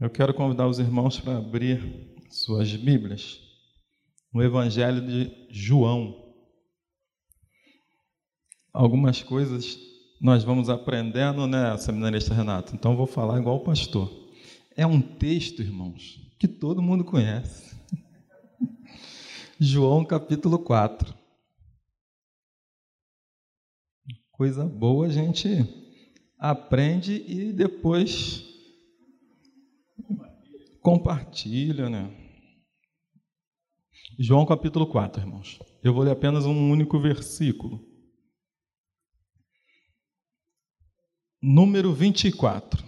Eu quero convidar os irmãos para abrir suas Bíblias no Evangelho de João. Algumas coisas nós vamos aprendendo, né, seminarista Renato? Então vou falar igual o pastor. É um texto, irmãos, que todo mundo conhece. João capítulo 4. Coisa boa a gente aprende e depois compartilha, né? João capítulo 4, irmãos. Eu vou ler apenas um único versículo. Número 24.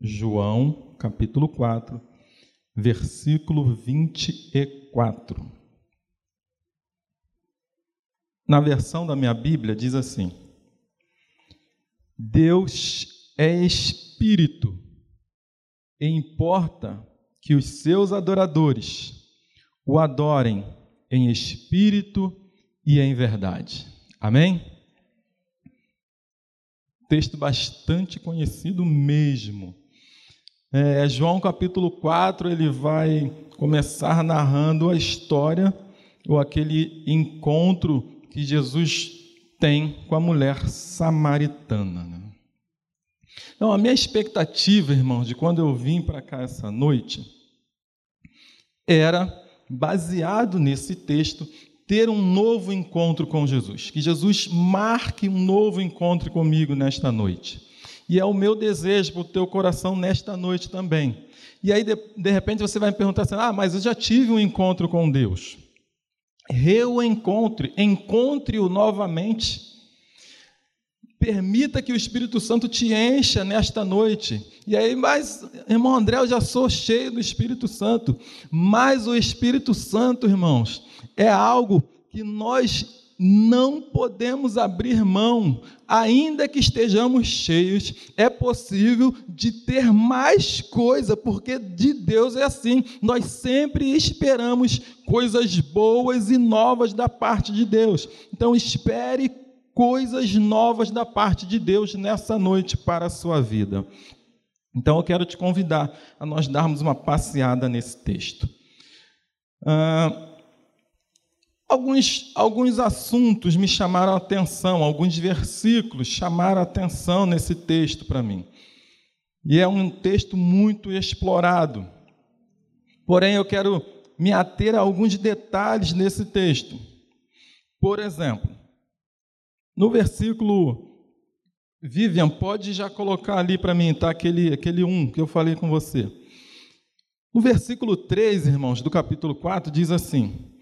João capítulo 4, versículo 24. Na versão da minha Bíblia diz assim: Deus é espírito e importa que os seus adoradores o adorem em espírito e em verdade. Amém? Texto bastante conhecido mesmo. É, João capítulo 4, ele vai começar narrando a história ou aquele encontro que Jesus tem com a mulher samaritana. Né? Então, a minha expectativa, irmãos, de quando eu vim para cá essa noite, era, baseado nesse texto, ter um novo encontro com Jesus. Que Jesus marque um novo encontro comigo nesta noite. E é o meu desejo para o teu coração nesta noite também. E aí, de, de repente, você vai me perguntar assim: ah, mas eu já tive um encontro com Deus. Reencontre, encontre-o novamente Permita que o Espírito Santo te encha nesta noite. E aí, mas, irmão André, eu já sou cheio do Espírito Santo. Mas o Espírito Santo, irmãos, é algo que nós não podemos abrir mão, ainda que estejamos cheios, é possível de ter mais coisa, porque de Deus é assim, nós sempre esperamos coisas boas e novas da parte de Deus. Então espere coisas novas da parte de Deus nessa noite para a sua vida. Então eu quero te convidar a nós darmos uma passeada nesse texto. Ah, alguns, alguns assuntos me chamaram a atenção, alguns versículos chamaram a atenção nesse texto para mim. E é um texto muito explorado. Porém, eu quero me ater a alguns detalhes nesse texto. Por exemplo, no versículo, Vivian, pode já colocar ali para mim, tá? Aquele, aquele 1 que eu falei com você. No versículo 3, irmãos, do capítulo 4, diz assim: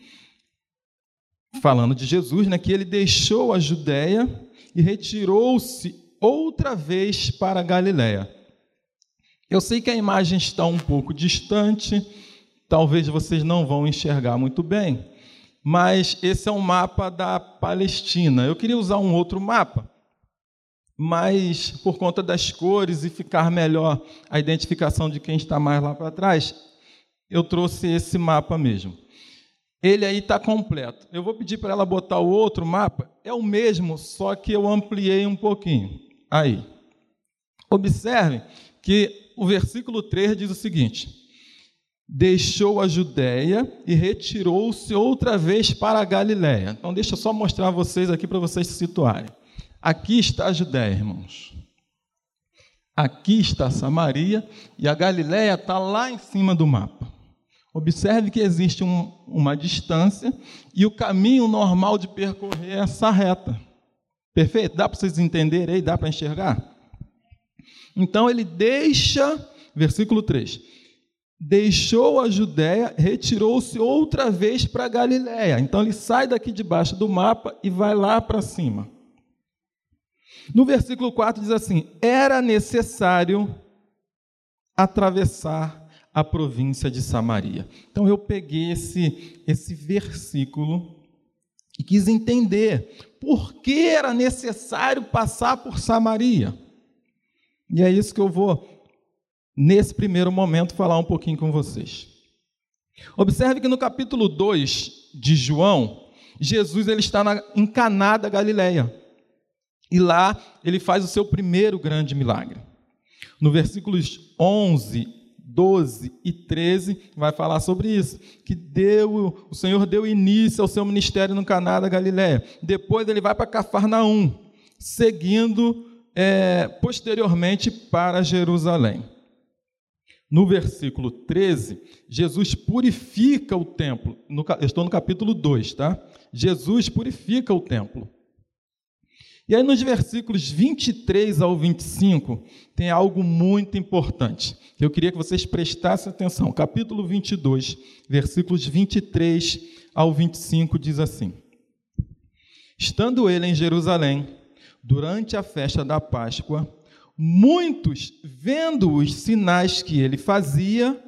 falando de Jesus, né, que ele deixou a Judéia e retirou-se outra vez para a Galiléia. Eu sei que a imagem está um pouco distante, talvez vocês não vão enxergar muito bem, mas esse é um mapa da Palestina. Eu queria usar um outro mapa, mas por conta das cores e ficar melhor a identificação de quem está mais lá para trás, eu trouxe esse mapa mesmo. Ele aí está completo. Eu vou pedir para ela botar o outro mapa. É o mesmo, só que eu ampliei um pouquinho. Aí. Observe que o versículo 3 diz o seguinte: deixou a Judéia e retirou-se outra vez para a Galiléia. Então, deixa eu só mostrar a vocês aqui para vocês se situarem. Aqui está a Judéia, irmãos. Aqui está Samaria e a Galiléia está lá em cima do mapa. Observe que existe um, uma distância e o caminho normal de percorrer é essa reta. Perfeito? Dá para vocês entenderem aí? Dá para enxergar? Então ele deixa, versículo 3, deixou a Judéia, retirou-se outra vez para a Galiléia. Então ele sai daqui debaixo do mapa e vai lá para cima. No versículo 4 diz assim: Era necessário atravessar a província de Samaria. Então eu peguei esse, esse versículo e quis entender por que era necessário passar por Samaria. E é isso que eu vou nesse primeiro momento, falar um pouquinho com vocês. Observe que no capítulo 2 de João, Jesus ele está na, em Caná da Galileia. E lá ele faz o seu primeiro grande milagre. No versículos 11 12 e 13 vai falar sobre isso, que deu, o Senhor deu início ao seu ministério no Caná da Galiléia. Depois ele vai para Cafarnaum, seguindo é, posteriormente para Jerusalém. No versículo 13, Jesus purifica o templo. No, eu estou no capítulo 2, tá? Jesus purifica o templo. E aí, nos versículos 23 ao 25, tem algo muito importante. Eu queria que vocês prestassem atenção. Capítulo 22, versículos 23 ao 25, diz assim: Estando ele em Jerusalém, durante a festa da Páscoa, muitos, vendo os sinais que ele fazia,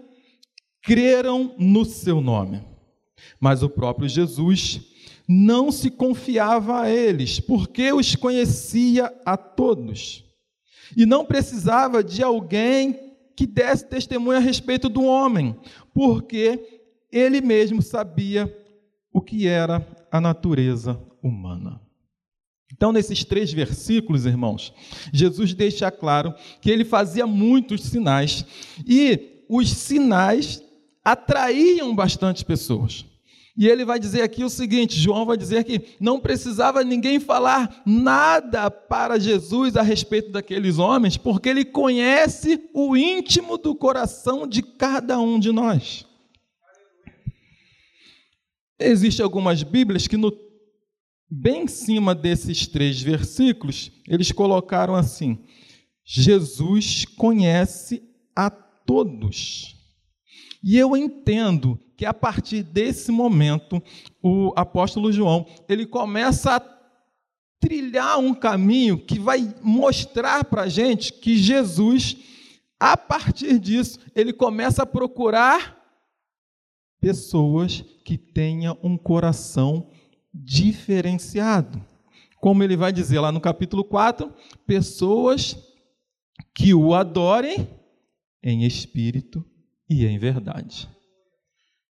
creram no seu nome. Mas o próprio Jesus não se confiava a eles, porque os conhecia a todos. E não precisava de alguém que desse testemunho a respeito do homem, porque ele mesmo sabia o que era a natureza humana. Então, nesses três versículos, irmãos, Jesus deixa claro que ele fazia muitos sinais e os sinais atraíam bastante pessoas. E ele vai dizer aqui o seguinte: João vai dizer que não precisava ninguém falar nada para Jesus a respeito daqueles homens, porque ele conhece o íntimo do coração de cada um de nós. Existem algumas Bíblias que, no, bem em cima desses três versículos, eles colocaram assim: Jesus conhece a todos. E eu entendo que a partir desse momento, o apóstolo João, ele começa a trilhar um caminho que vai mostrar para a gente que Jesus, a partir disso, ele começa a procurar pessoas que tenham um coração diferenciado. Como ele vai dizer lá no capítulo 4, pessoas que o adorem em espírito e em verdade.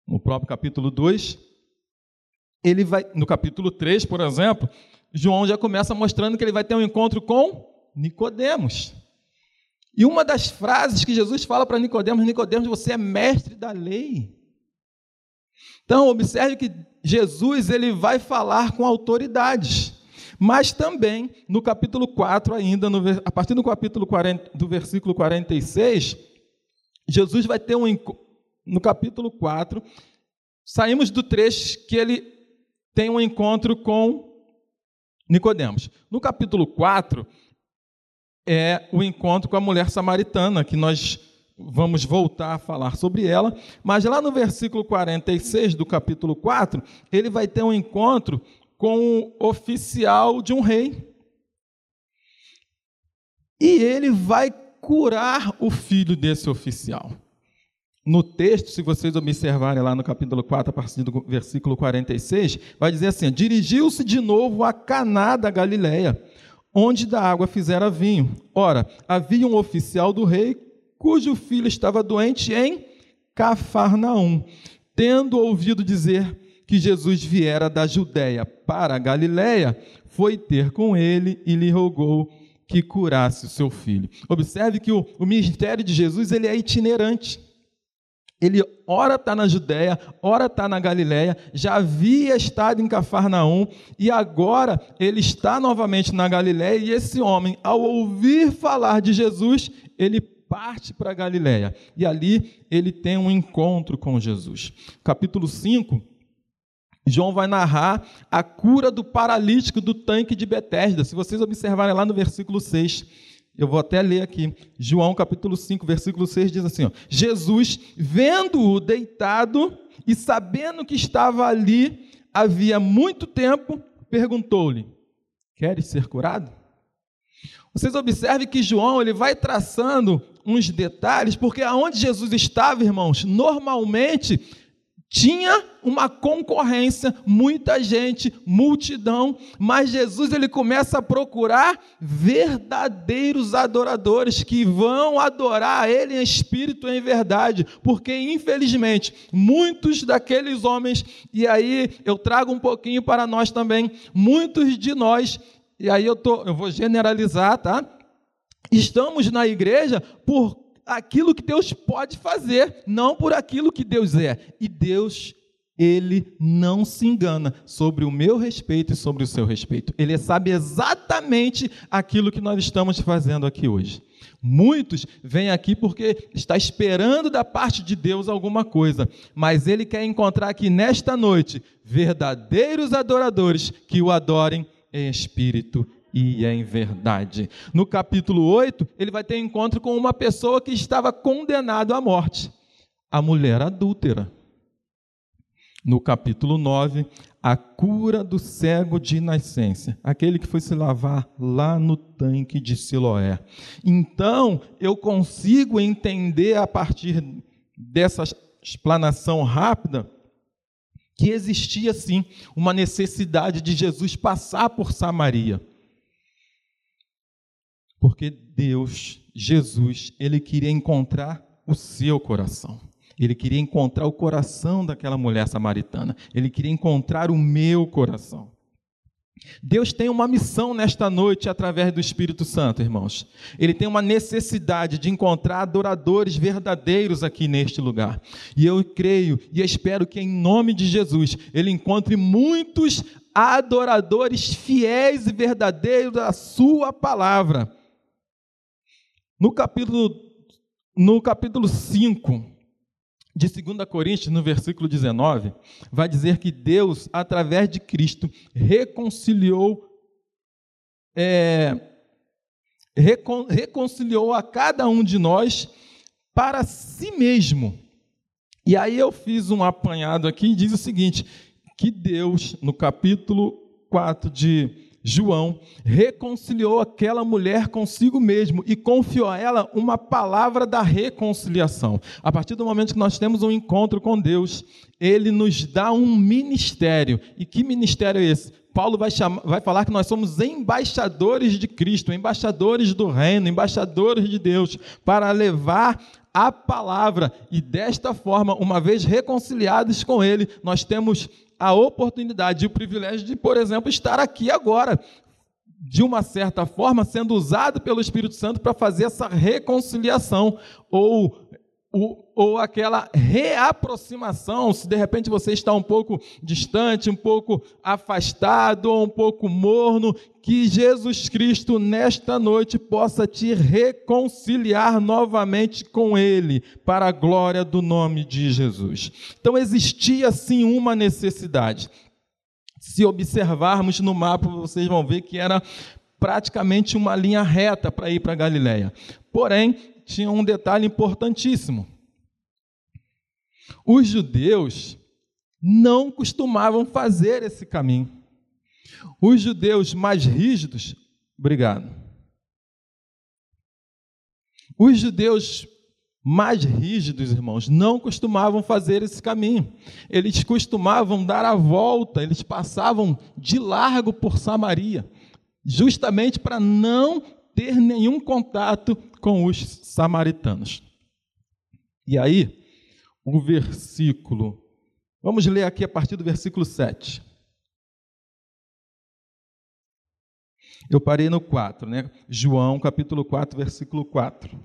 No próprio capítulo 2, ele vai, no capítulo 3, por exemplo, João já começa mostrando que ele vai ter um encontro com Nicodemos. E uma das frases que Jesus fala para Nicodemos, Nicodemos, você é mestre da lei. Então, observe que Jesus ele vai falar com autoridades. Mas também, no capítulo 4, ainda, no, a partir do capítulo 40, do versículo 46, Jesus vai ter um no capítulo 4, saímos do trecho que ele tem um encontro com Nicodemos. No capítulo 4 é o encontro com a mulher samaritana, que nós vamos voltar a falar sobre ela, mas lá no versículo 46 do capítulo 4, ele vai ter um encontro com o oficial de um rei. E ele vai curar o filho desse oficial. No texto, se vocês observarem lá no capítulo 4, a partir do versículo 46, vai dizer assim: Dirigiu-se de novo a Caná da Galileia, onde da água fizera vinho. Ora, havia um oficial do rei cujo filho estava doente em Cafarnaum. Tendo ouvido dizer que Jesus viera da Judéia para a Galiléia, foi ter com ele e lhe rogou que curasse o seu filho. Observe que o, o ministério de Jesus ele é itinerante. Ele ora está na Judéia, ora está na Galiléia, já havia estado em Cafarnaum e agora ele está novamente na Galiléia e esse homem, ao ouvir falar de Jesus, ele parte para a Galiléia e ali ele tem um encontro com Jesus. Capítulo 5, João vai narrar a cura do paralítico do tanque de Betesda. Se vocês observarem lá no versículo 6, eu vou até ler aqui. João capítulo 5, versículo 6 diz assim: ó, Jesus, vendo-o deitado e sabendo que estava ali havia muito tempo, perguntou-lhe: Queres ser curado? Vocês observem que João ele vai traçando uns detalhes, porque aonde Jesus estava, irmãos, normalmente tinha uma concorrência, muita gente, multidão, mas Jesus ele começa a procurar verdadeiros adoradores que vão adorar ele em espírito e em verdade, porque infelizmente muitos daqueles homens, e aí eu trago um pouquinho para nós também, muitos de nós, e aí eu tô, eu vou generalizar, tá? Estamos na igreja por aquilo que Deus pode fazer, não por aquilo que Deus é. E Deus ele não se engana sobre o meu respeito e sobre o seu respeito. Ele sabe exatamente aquilo que nós estamos fazendo aqui hoje. Muitos vêm aqui porque está esperando da parte de Deus alguma coisa, mas ele quer encontrar aqui nesta noite verdadeiros adoradores que o adorem em espírito e em verdade. No capítulo 8, ele vai ter encontro com uma pessoa que estava condenada à morte, a mulher adúltera no capítulo 9, a cura do cego de nascença, aquele que foi se lavar lá no tanque de Siloé. Então, eu consigo entender a partir dessa explanação rápida que existia sim uma necessidade de Jesus passar por Samaria. Porque Deus, Jesus, ele queria encontrar o seu coração. Ele queria encontrar o coração daquela mulher samaritana. Ele queria encontrar o meu coração. Deus tem uma missão nesta noite através do Espírito Santo, irmãos. Ele tem uma necessidade de encontrar adoradores verdadeiros aqui neste lugar. E eu creio e espero que, em nome de Jesus, Ele encontre muitos adoradores fiéis e verdadeiros da Sua palavra. No capítulo, no capítulo 5, de 2 Coríntios, no versículo 19, vai dizer que Deus, através de Cristo, reconciliou, é, recon, reconciliou a cada um de nós para si mesmo. E aí eu fiz um apanhado aqui e diz o seguinte: que Deus, no capítulo 4 de João reconciliou aquela mulher consigo mesmo e confiou a ela uma palavra da reconciliação. A partir do momento que nós temos um encontro com Deus, ele nos dá um ministério. E que ministério é esse? Paulo vai, chamar, vai falar que nós somos embaixadores de Cristo, embaixadores do reino, embaixadores de Deus, para levar a palavra. E desta forma, uma vez reconciliados com Ele, nós temos a oportunidade e o privilégio de, por exemplo, estar aqui agora, de uma certa forma, sendo usado pelo Espírito Santo para fazer essa reconciliação ou ou, ou aquela reaproximação, se de repente você está um pouco distante, um pouco afastado ou um pouco morno, que Jesus Cristo nesta noite possa te reconciliar novamente com Ele, para a glória do nome de Jesus. Então existia sim uma necessidade. Se observarmos no mapa, vocês vão ver que era praticamente uma linha reta para ir para Galiléia. Porém, tinha um detalhe importantíssimo. Os judeus não costumavam fazer esse caminho. Os judeus mais rígidos, obrigado. Os judeus mais rígidos, irmãos, não costumavam fazer esse caminho. Eles costumavam dar a volta, eles passavam de largo por Samaria, justamente para não ter nenhum contato com os samaritanos. E aí, o versículo, vamos ler aqui a partir do versículo 7. Eu parei no 4, né? João, capítulo 4, versículo 4.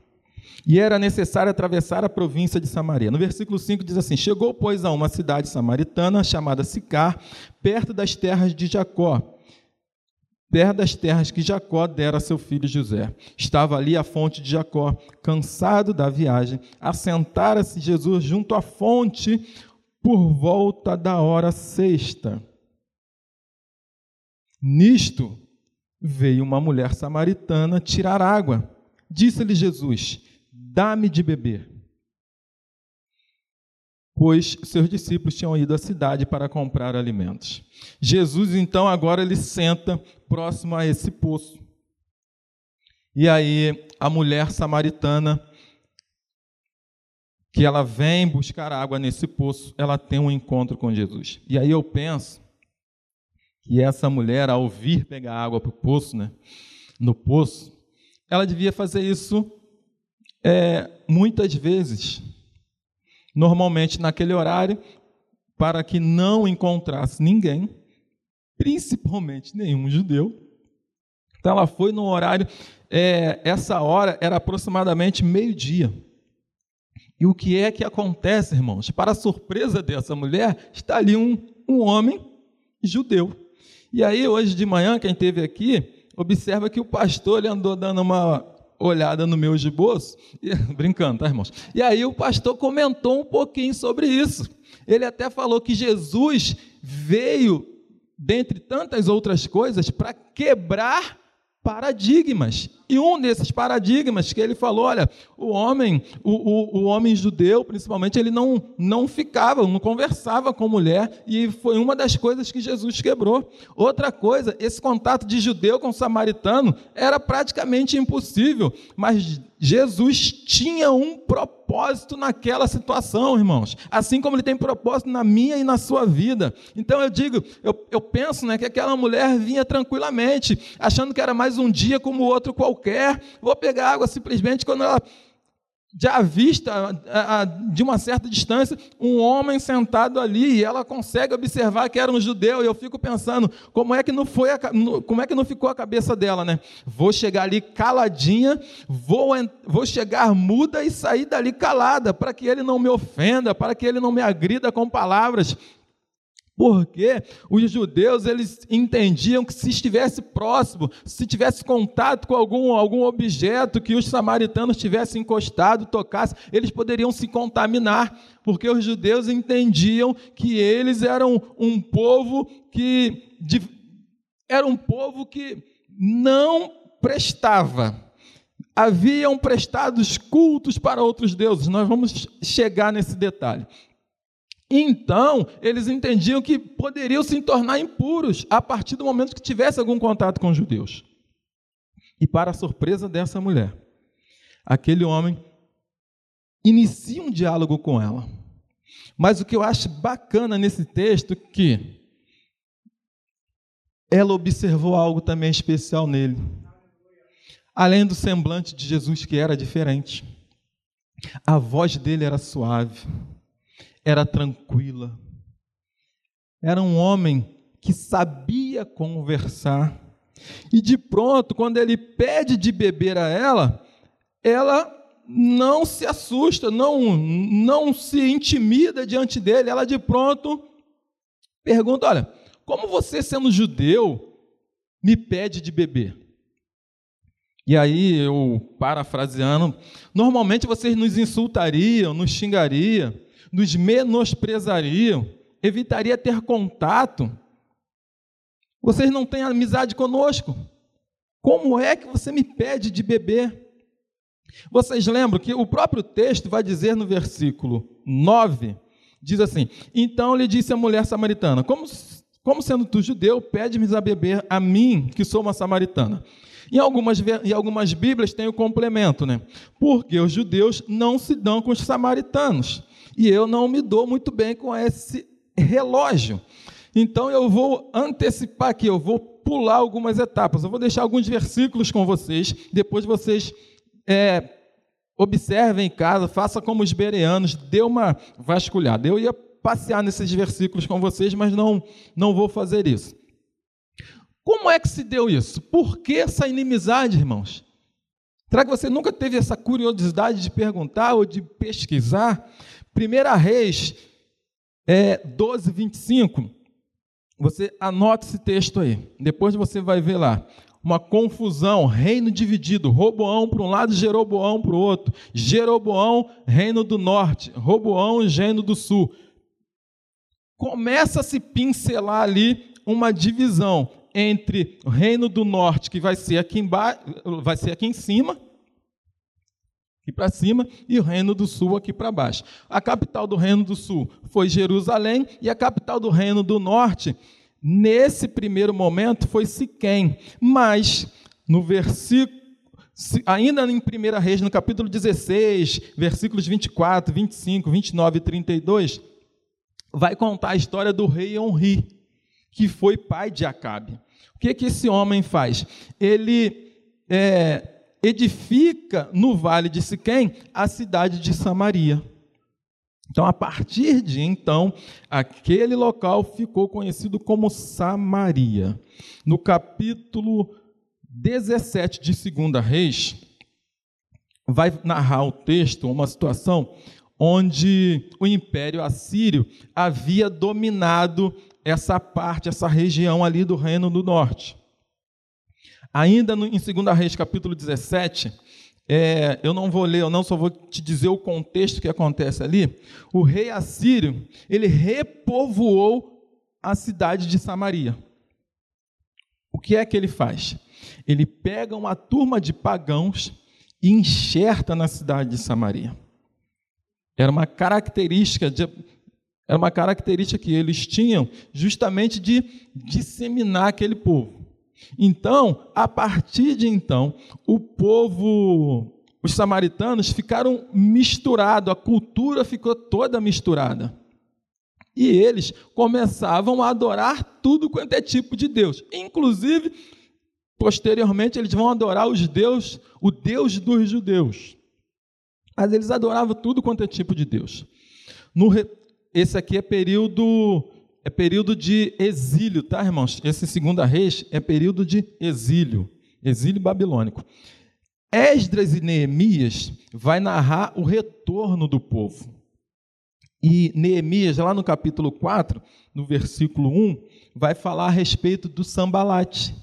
E era necessário atravessar a província de Samaria. No versículo 5 diz assim: Chegou, pois, a uma cidade samaritana chamada Sicar, perto das terras de Jacó perto das terras que Jacó dera a seu filho José. Estava ali a fonte de Jacó, cansado da viagem, assentara-se Jesus junto à fonte por volta da hora sexta. Nisto veio uma mulher samaritana tirar água. Disse-lhe Jesus: Dá-me de beber pois seus discípulos tinham ido à cidade para comprar alimentos. Jesus, então, agora ele senta próximo a esse poço. E aí, a mulher samaritana, que ela vem buscar água nesse poço, ela tem um encontro com Jesus. E aí eu penso que essa mulher, ao vir pegar água para o poço, né, no poço, ela devia fazer isso é, muitas vezes normalmente naquele horário, para que não encontrasse ninguém, principalmente nenhum judeu. Então ela foi no horário, é, essa hora era aproximadamente meio-dia. E o que é que acontece, irmãos? Para a surpresa dessa mulher, está ali um, um homem judeu. E aí, hoje de manhã, quem esteve aqui, observa que o pastor ele andou dando uma olhada no meu esboço, e, brincando, tá, irmãos? E aí o pastor comentou um pouquinho sobre isso. Ele até falou que Jesus veio, dentre tantas outras coisas, para quebrar paradigmas. E um desses paradigmas que ele falou, olha, o homem, o, o, o, homem judeu, principalmente, ele não, não ficava, não conversava com mulher, e foi uma das coisas que Jesus quebrou. Outra coisa, esse contato de judeu com samaritano era praticamente impossível, mas Jesus tinha um propósito naquela situação, irmãos. Assim como ele tem propósito na minha e na sua vida. Então eu digo, eu, eu penso né, que aquela mulher vinha tranquilamente, achando que era mais um dia como outro qualquer. Vou pegar água simplesmente quando ela já vista de uma certa distância um homem sentado ali e ela consegue observar que era um judeu. E eu fico pensando como é que não foi a, como é que não ficou a cabeça dela né? Vou chegar ali caladinha vou vou chegar muda e sair dali calada para que ele não me ofenda para que ele não me agrida com palavras porque os judeus eles entendiam que se estivesse próximo, se tivesse contato com algum, algum objeto que os samaritanos tivessem encostado, tocasse, eles poderiam se contaminar, porque os judeus entendiam que eles eram um povo que era um povo que não prestava. Haviam prestados cultos para outros deuses. Nós vamos chegar nesse detalhe. Então, eles entendiam que poderiam se tornar impuros a partir do momento que tivesse algum contato com os judeus. E, para a surpresa dessa mulher, aquele homem inicia um diálogo com ela. Mas o que eu acho bacana nesse texto é que ela observou algo também especial nele. Além do semblante de Jesus que era diferente, a voz dele era suave era tranquila. Era um homem que sabia conversar. E de pronto, quando ele pede de beber a ela, ela não se assusta, não, não se intimida diante dele. Ela de pronto pergunta: Olha, como você, sendo judeu, me pede de beber? E aí, eu parafraseando, normalmente vocês nos insultariam, nos xingariam, nos menosprezariam, evitaria ter contato. Vocês não têm amizade conosco. Como é que você me pede de beber? Vocês lembram que o próprio texto vai dizer no versículo 9, diz assim: Então lhe disse a mulher samaritana: Como, como sendo tu judeu, pede-me a beber a mim, que sou uma samaritana. Em algumas, em algumas Bíblias tem o complemento, né? Porque os judeus não se dão com os samaritanos e eu não me dou muito bem com esse relógio. Então eu vou antecipar aqui, eu vou pular algumas etapas. Eu vou deixar alguns versículos com vocês, depois vocês é, observem em casa, faça como os bereanos, dê uma vasculhada. Eu ia passear nesses versículos com vocês, mas não, não vou fazer isso. Como é que se deu isso? Por que essa inimizade, irmãos? Será que você nunca teve essa curiosidade de perguntar ou de pesquisar? Primeira Reis é, 12, 25. Você anota esse texto aí. Depois você vai ver lá. Uma confusão, reino dividido. Roboão para um lado, Jeroboão para o outro. Jeroboão, reino do norte. Roboão, reino do sul. Começa a se pincelar ali uma divisão entre o reino do norte, que vai ser aqui, embaixo, vai ser aqui em cima, aqui para cima, e o Reino do Sul aqui para baixo. A capital do Reino do Sul foi Jerusalém, e a capital do Reino do Norte, nesse primeiro momento, foi Siquém. Mas, no versículo ainda em 1 Reis, no capítulo 16, versículos 24, 25, 29 e 32, vai contar a história do rei Onri, que foi pai de Acabe. O que, que esse homem faz? Ele é, edifica no vale de Siquém a cidade de Samaria. Então, a partir de então, aquele local ficou conhecido como Samaria. No capítulo 17 de 2 Reis, vai narrar o texto, uma situação onde o Império Assírio havia dominado essa parte, essa região ali do Reino do Norte. Ainda no, em 2 Reis, capítulo 17, é, eu não vou ler, eu não só vou te dizer o contexto que acontece ali. O rei assírio, ele repovoou a cidade de Samaria. O que é que ele faz? Ele pega uma turma de pagãos e enxerta na cidade de Samaria. Era uma característica de, era uma característica que eles tinham justamente de disseminar aquele povo. Então, a partir de então, o povo, os samaritanos ficaram misturados, a cultura ficou toda misturada. E eles começavam a adorar tudo quanto é tipo de Deus. Inclusive, posteriormente, eles vão adorar os deus, o Deus dos judeus. Mas eles adoravam tudo quanto é tipo de Deus. No, esse aqui é período é período de exílio, tá, irmãos? Esse segunda reis é período de exílio, exílio babilônico. Esdras e Neemias vai narrar o retorno do povo. E Neemias, lá no capítulo 4, no versículo 1, vai falar a respeito do sambalate.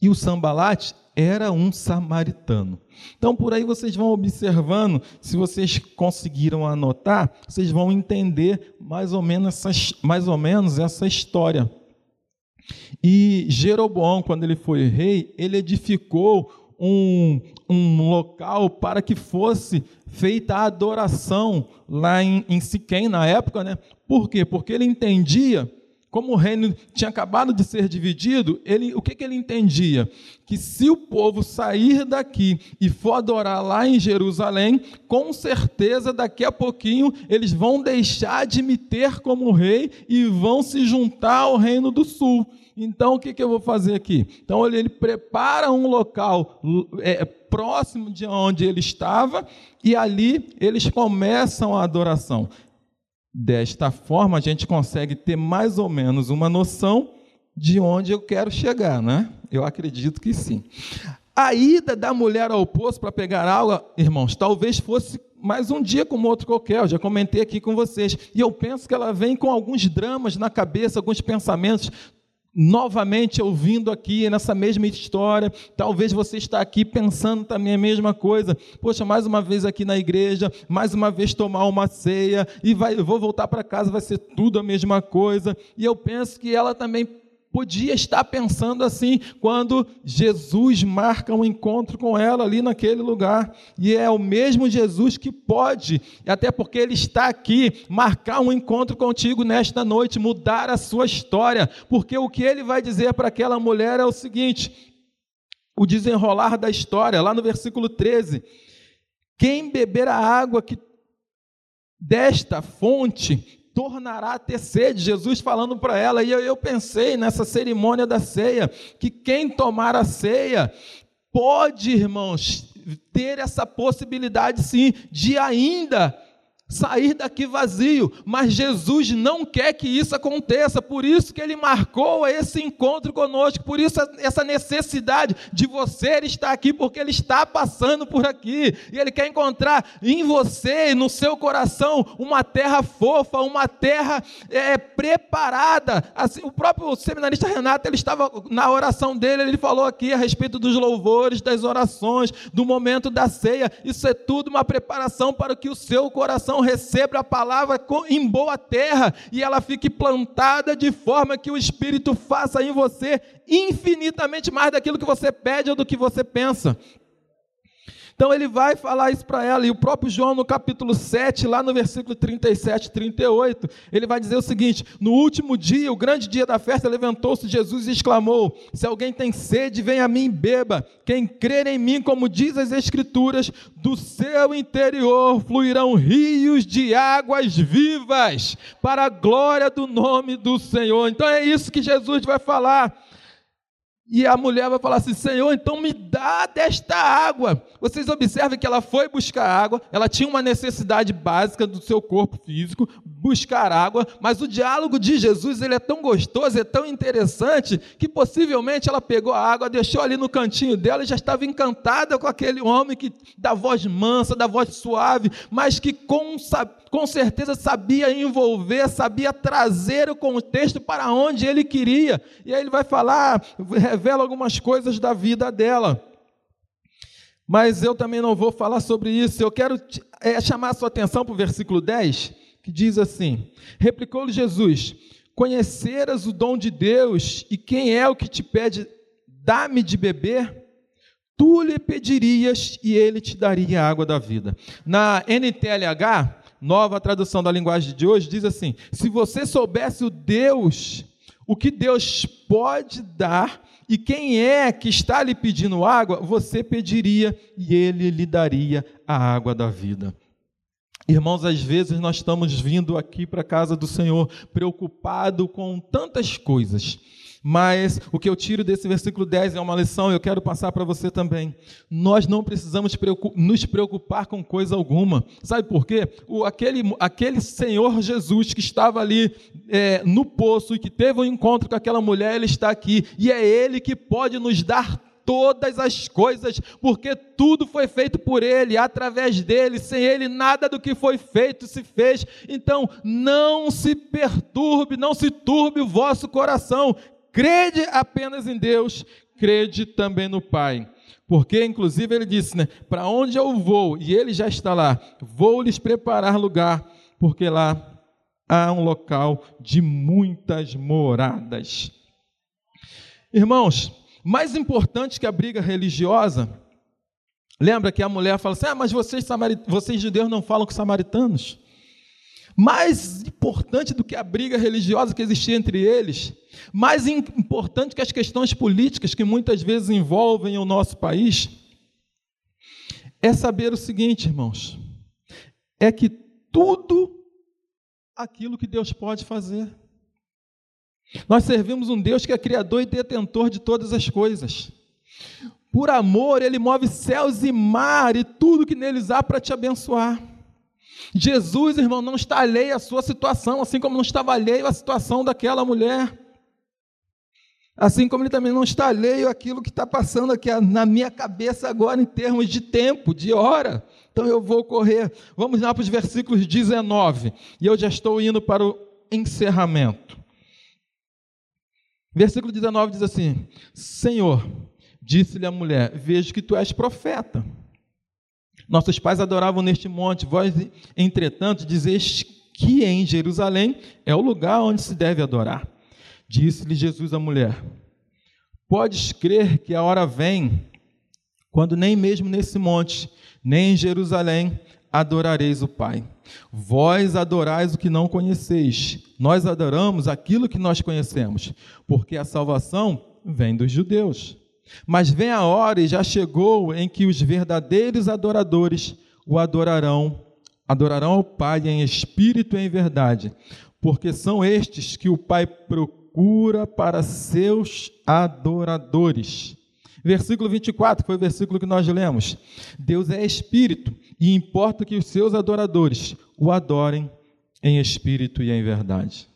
E o sambalate era um samaritano. Então, por aí vocês vão observando, se vocês conseguiram anotar, vocês vão entender mais ou menos essa, mais ou menos essa história. E Jeroboão, quando ele foi rei, ele edificou um, um local para que fosse feita a adoração lá em, em Siquém, na época, né? Por quê? Porque ele entendia como o reino tinha acabado de ser dividido, ele, o que, que ele entendia? Que se o povo sair daqui e for adorar lá em Jerusalém, com certeza daqui a pouquinho eles vão deixar de me ter como rei e vão se juntar ao reino do sul. Então, o que, que eu vou fazer aqui? Então, ele, ele prepara um local é, próximo de onde ele estava e ali eles começam a adoração. Desta forma, a gente consegue ter mais ou menos uma noção de onde eu quero chegar, né? Eu acredito que sim. A ida da mulher ao poço para pegar água, irmãos, talvez fosse mais um dia como outro qualquer, eu já comentei aqui com vocês. E eu penso que ela vem com alguns dramas na cabeça, alguns pensamentos novamente ouvindo aqui nessa mesma história. Talvez você está aqui pensando também a mesma coisa. Poxa, mais uma vez aqui na igreja, mais uma vez tomar uma ceia e vai, vou voltar para casa, vai ser tudo a mesma coisa. E eu penso que ela também podia estar pensando assim quando Jesus marca um encontro com ela ali naquele lugar. E é o mesmo Jesus que pode, até porque ele está aqui, marcar um encontro contigo nesta noite, mudar a sua história. Porque o que ele vai dizer para aquela mulher é o seguinte: o desenrolar da história, lá no versículo 13: quem beber a água que desta fonte tornará a ter sede. Jesus falando para ela, e eu, eu pensei nessa cerimônia da ceia, que quem tomar a ceia pode, irmãos, ter essa possibilidade sim de ainda sair daqui vazio, mas Jesus não quer que isso aconteça, por isso que ele marcou esse encontro conosco, por isso essa necessidade de você estar aqui, porque ele está passando por aqui, e ele quer encontrar em você, no seu coração, uma terra fofa, uma terra é, preparada. Assim, o próprio seminarista Renato, ele estava na oração dele, ele falou aqui a respeito dos louvores, das orações, do momento da ceia, isso é tudo uma preparação para que o seu coração receba a palavra em boa terra e ela fique plantada de forma que o Espírito faça em você infinitamente mais daquilo que você pede ou do que você pensa. Então ele vai falar isso para ela, e o próprio João, no capítulo 7, lá no versículo 37 e 38, ele vai dizer o seguinte: No último dia, o grande dia da festa, levantou-se Jesus e exclamou: Se alguém tem sede, venha a mim e beba. Quem crer em mim, como diz as Escrituras, do seu interior fluirão rios de águas vivas, para a glória do nome do Senhor. Então é isso que Jesus vai falar. E a mulher vai falar assim: Senhor, então me dá desta água. Vocês observem que ela foi buscar água, ela tinha uma necessidade básica do seu corpo físico, buscar água, mas o diálogo de Jesus ele é tão gostoso, é tão interessante, que possivelmente ela pegou a água, deixou ali no cantinho dela e já estava encantada com aquele homem que da voz mansa, da voz suave, mas que com, com certeza sabia envolver, sabia trazer o contexto para onde ele queria. E aí ele vai falar, revela algumas coisas da vida dela. Mas eu também não vou falar sobre isso. Eu quero é, chamar a sua atenção para o versículo 10, que diz assim: Replicou-lhe Jesus: Conheceras o dom de Deus e quem é o que te pede, dá-me de beber? Tu lhe pedirias e ele te daria a água da vida. Na NTLH, nova tradução da linguagem de hoje, diz assim: Se você soubesse o Deus, o que Deus pode dar, e quem é que está lhe pedindo água, você pediria e ele lhe daria a água da vida. Irmãos, às vezes nós estamos vindo aqui para a casa do Senhor preocupado com tantas coisas. Mas o que eu tiro desse versículo 10 é uma lição, eu quero passar para você também. Nós não precisamos nos preocupar com coisa alguma. Sabe por quê? O, aquele, aquele Senhor Jesus que estava ali é, no poço e que teve um encontro com aquela mulher, ele está aqui. E é Ele que pode nos dar todas as coisas, porque tudo foi feito por Ele, através dele, sem Ele nada do que foi feito se fez. Então, não se perturbe, não se turbe o vosso coração. Crede apenas em Deus, crede também no Pai. Porque, inclusive, ele disse, né? Para onde eu vou? E ele já está lá. Vou lhes preparar lugar, porque lá há um local de muitas moradas. Irmãos, mais importante que a briga religiosa, lembra que a mulher fala assim: ah, mas vocês, vocês judeus não falam com samaritanos? Mais importante do que a briga religiosa que existia entre eles, mais importante que as questões políticas que muitas vezes envolvem o nosso país, é saber o seguinte, irmãos: é que tudo aquilo que Deus pode fazer. Nós servimos um Deus que é criador e detentor de todas as coisas. Por amor, Ele move céus e mar e tudo que neles há para te abençoar. Jesus, irmão, não está alheio à sua situação, assim como não estava alheio à situação daquela mulher. Assim como ele também não está alheio àquilo que está passando aqui na minha cabeça agora, em termos de tempo, de hora. Então eu vou correr. Vamos lá para os versículos 19. E eu já estou indo para o encerramento. Versículo 19 diz assim: Senhor, disse-lhe a mulher: Vejo que tu és profeta. Nossos pais adoravam neste monte, vós, entretanto, dizes que em Jerusalém é o lugar onde se deve adorar. Disse-lhe Jesus à mulher: Podes crer que a hora vem, quando nem mesmo nesse monte, nem em Jerusalém, adorareis o Pai. Vós adorais o que não conheceis, nós adoramos aquilo que nós conhecemos, porque a salvação vem dos judeus. Mas vem a hora e já chegou em que os verdadeiros adoradores o adorarão, adorarão ao Pai em espírito e em verdade, porque são estes que o Pai procura para seus adoradores. Versículo 24, foi o versículo que nós lemos. Deus é espírito e importa que os seus adoradores o adorem em espírito e em verdade.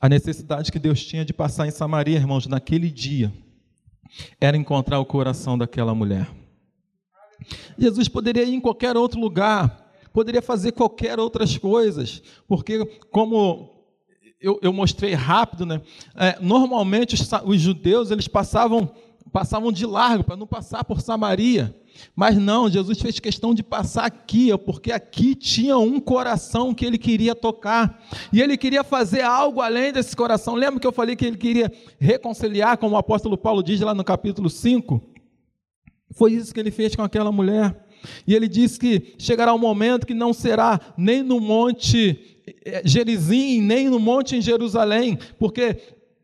A necessidade que Deus tinha de passar em Samaria, irmãos, naquele dia, era encontrar o coração daquela mulher. Jesus poderia ir em qualquer outro lugar, poderia fazer qualquer outras coisas, porque, como eu, eu mostrei rápido, né? É, normalmente os, os, judeus eles passavam passavam de largo para não passar por Samaria, mas não, Jesus fez questão de passar aqui, porque aqui tinha um coração que ele queria tocar e ele queria fazer algo além desse coração. Lembra que eu falei que ele queria reconciliar, como o apóstolo Paulo diz lá no capítulo 5? Foi isso que ele fez com aquela mulher. E ele disse que chegará um momento que não será nem no monte é, Gerizim, nem no monte em Jerusalém, porque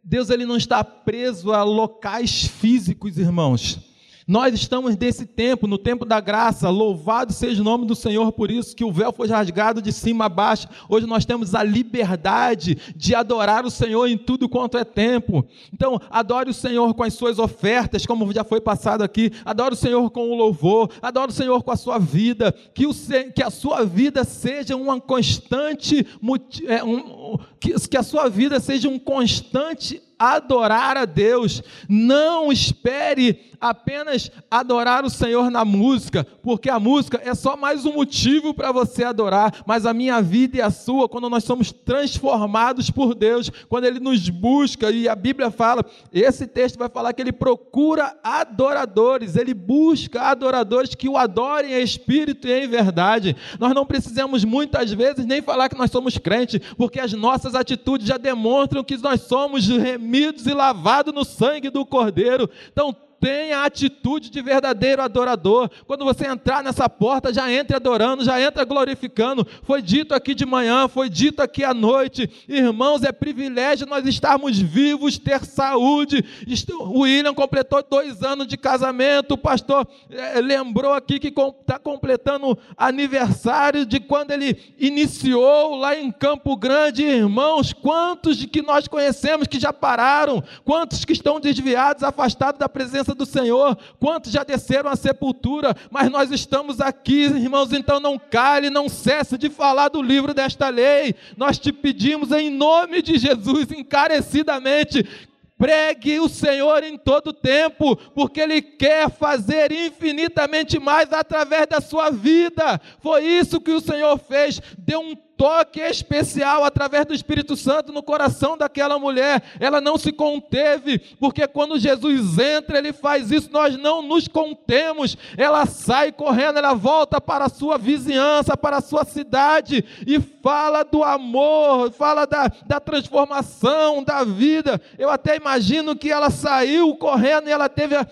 Deus ele não está preso a locais físicos, irmãos. Nós estamos nesse tempo, no tempo da graça, louvado seja o nome do Senhor por isso, que o véu foi rasgado de cima a baixo. Hoje nós temos a liberdade de adorar o Senhor em tudo quanto é tempo. Então, adore o Senhor com as suas ofertas, como já foi passado aqui, adore o Senhor com o louvor, adore o Senhor com a sua vida, que, o, que a sua vida seja uma constante, é, um, que, que a sua vida seja um constante adorar a Deus. Não espere apenas adorar o Senhor na música, porque a música é só mais um motivo para você adorar, mas a minha vida e a sua, quando nós somos transformados por Deus, quando Ele nos busca, e a Bíblia fala, esse texto vai falar que Ele procura adoradores, Ele busca adoradores que o adorem em espírito e em verdade. Nós não precisamos muitas vezes nem falar que nós somos crentes, porque as nossas atitudes já demonstram que nós somos remidos e lavados no sangue do Cordeiro. Então, tenha a atitude de verdadeiro adorador. Quando você entrar nessa porta, já entre adorando, já entra glorificando. Foi dito aqui de manhã, foi dito aqui à noite. Irmãos, é privilégio nós estarmos vivos, ter saúde. O William completou dois anos de casamento. O pastor é, lembrou aqui que está completando aniversário de quando ele iniciou lá em Campo Grande. Irmãos, quantos de que nós conhecemos que já pararam? Quantos que estão desviados, afastados da presença presença do Senhor, quantos já desceram à sepultura, mas nós estamos aqui, irmãos, então não cale, não cesse de falar do livro desta lei. Nós te pedimos em nome de Jesus, encarecidamente, Pregue o Senhor em todo tempo, porque Ele quer fazer infinitamente mais através da sua vida. Foi isso que o Senhor fez, deu um toque especial através do Espírito Santo no coração daquela mulher. Ela não se conteve, porque quando Jesus entra, ele faz isso, nós não nos contemos. Ela sai correndo, ela volta para a sua vizinhança, para a sua cidade e fala do amor, fala da, da transformação da vida. Eu até imagino que ela saiu correndo e ela teve a,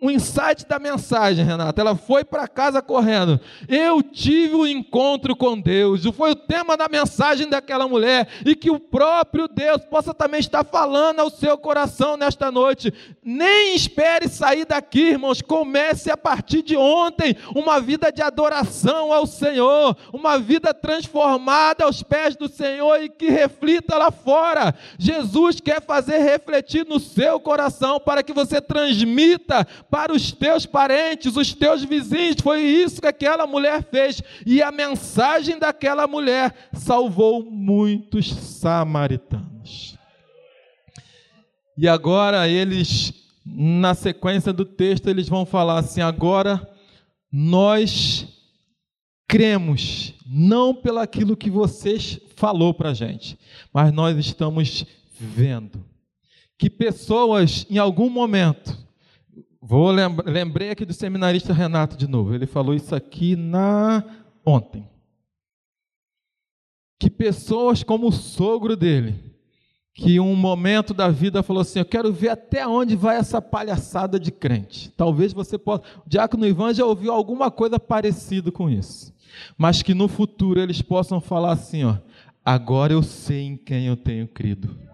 o insight da mensagem, Renata. Ela foi para casa correndo. Eu tive um encontro com Deus. Foi o tema da mensagem daquela mulher. E que o próprio Deus possa também estar falando ao seu coração nesta noite. Nem espere sair daqui, irmãos. Comece a partir de ontem uma vida de adoração ao Senhor. Uma vida transformada aos pés do Senhor e que reflita lá fora. Jesus quer fazer refletir no seu coração para que você transmita para os teus parentes, os teus vizinhos. Foi isso que aquela mulher fez. E a mensagem daquela mulher salvou muitos samaritanos. E agora eles, na sequência do texto, eles vão falar assim: agora nós cremos, não pelo aquilo que vocês falou para a gente, mas nós estamos vendo que pessoas, em algum momento, Vou lembrei aqui do seminarista Renato de novo. Ele falou isso aqui na ontem. Que pessoas como o sogro dele, que um momento da vida falou assim: Eu quero ver até onde vai essa palhaçada de crente. Talvez você possa. O diácono Ivan já ouviu alguma coisa parecida com isso. Mas que no futuro eles possam falar assim: ó, agora eu sei em quem eu tenho crido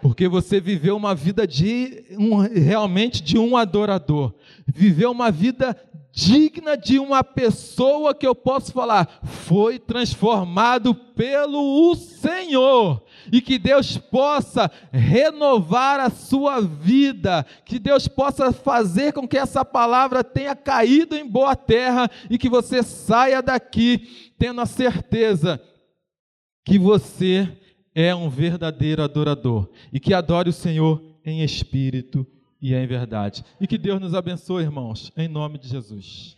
porque você viveu uma vida de um, realmente de um adorador, viveu uma vida digna de uma pessoa que eu posso falar, foi transformado pelo Senhor. E que Deus possa renovar a sua vida, que Deus possa fazer com que essa palavra tenha caído em boa terra e que você saia daqui tendo a certeza que você é um verdadeiro adorador e que adore o Senhor em espírito e em verdade. E que Deus nos abençoe, irmãos, em nome de Jesus.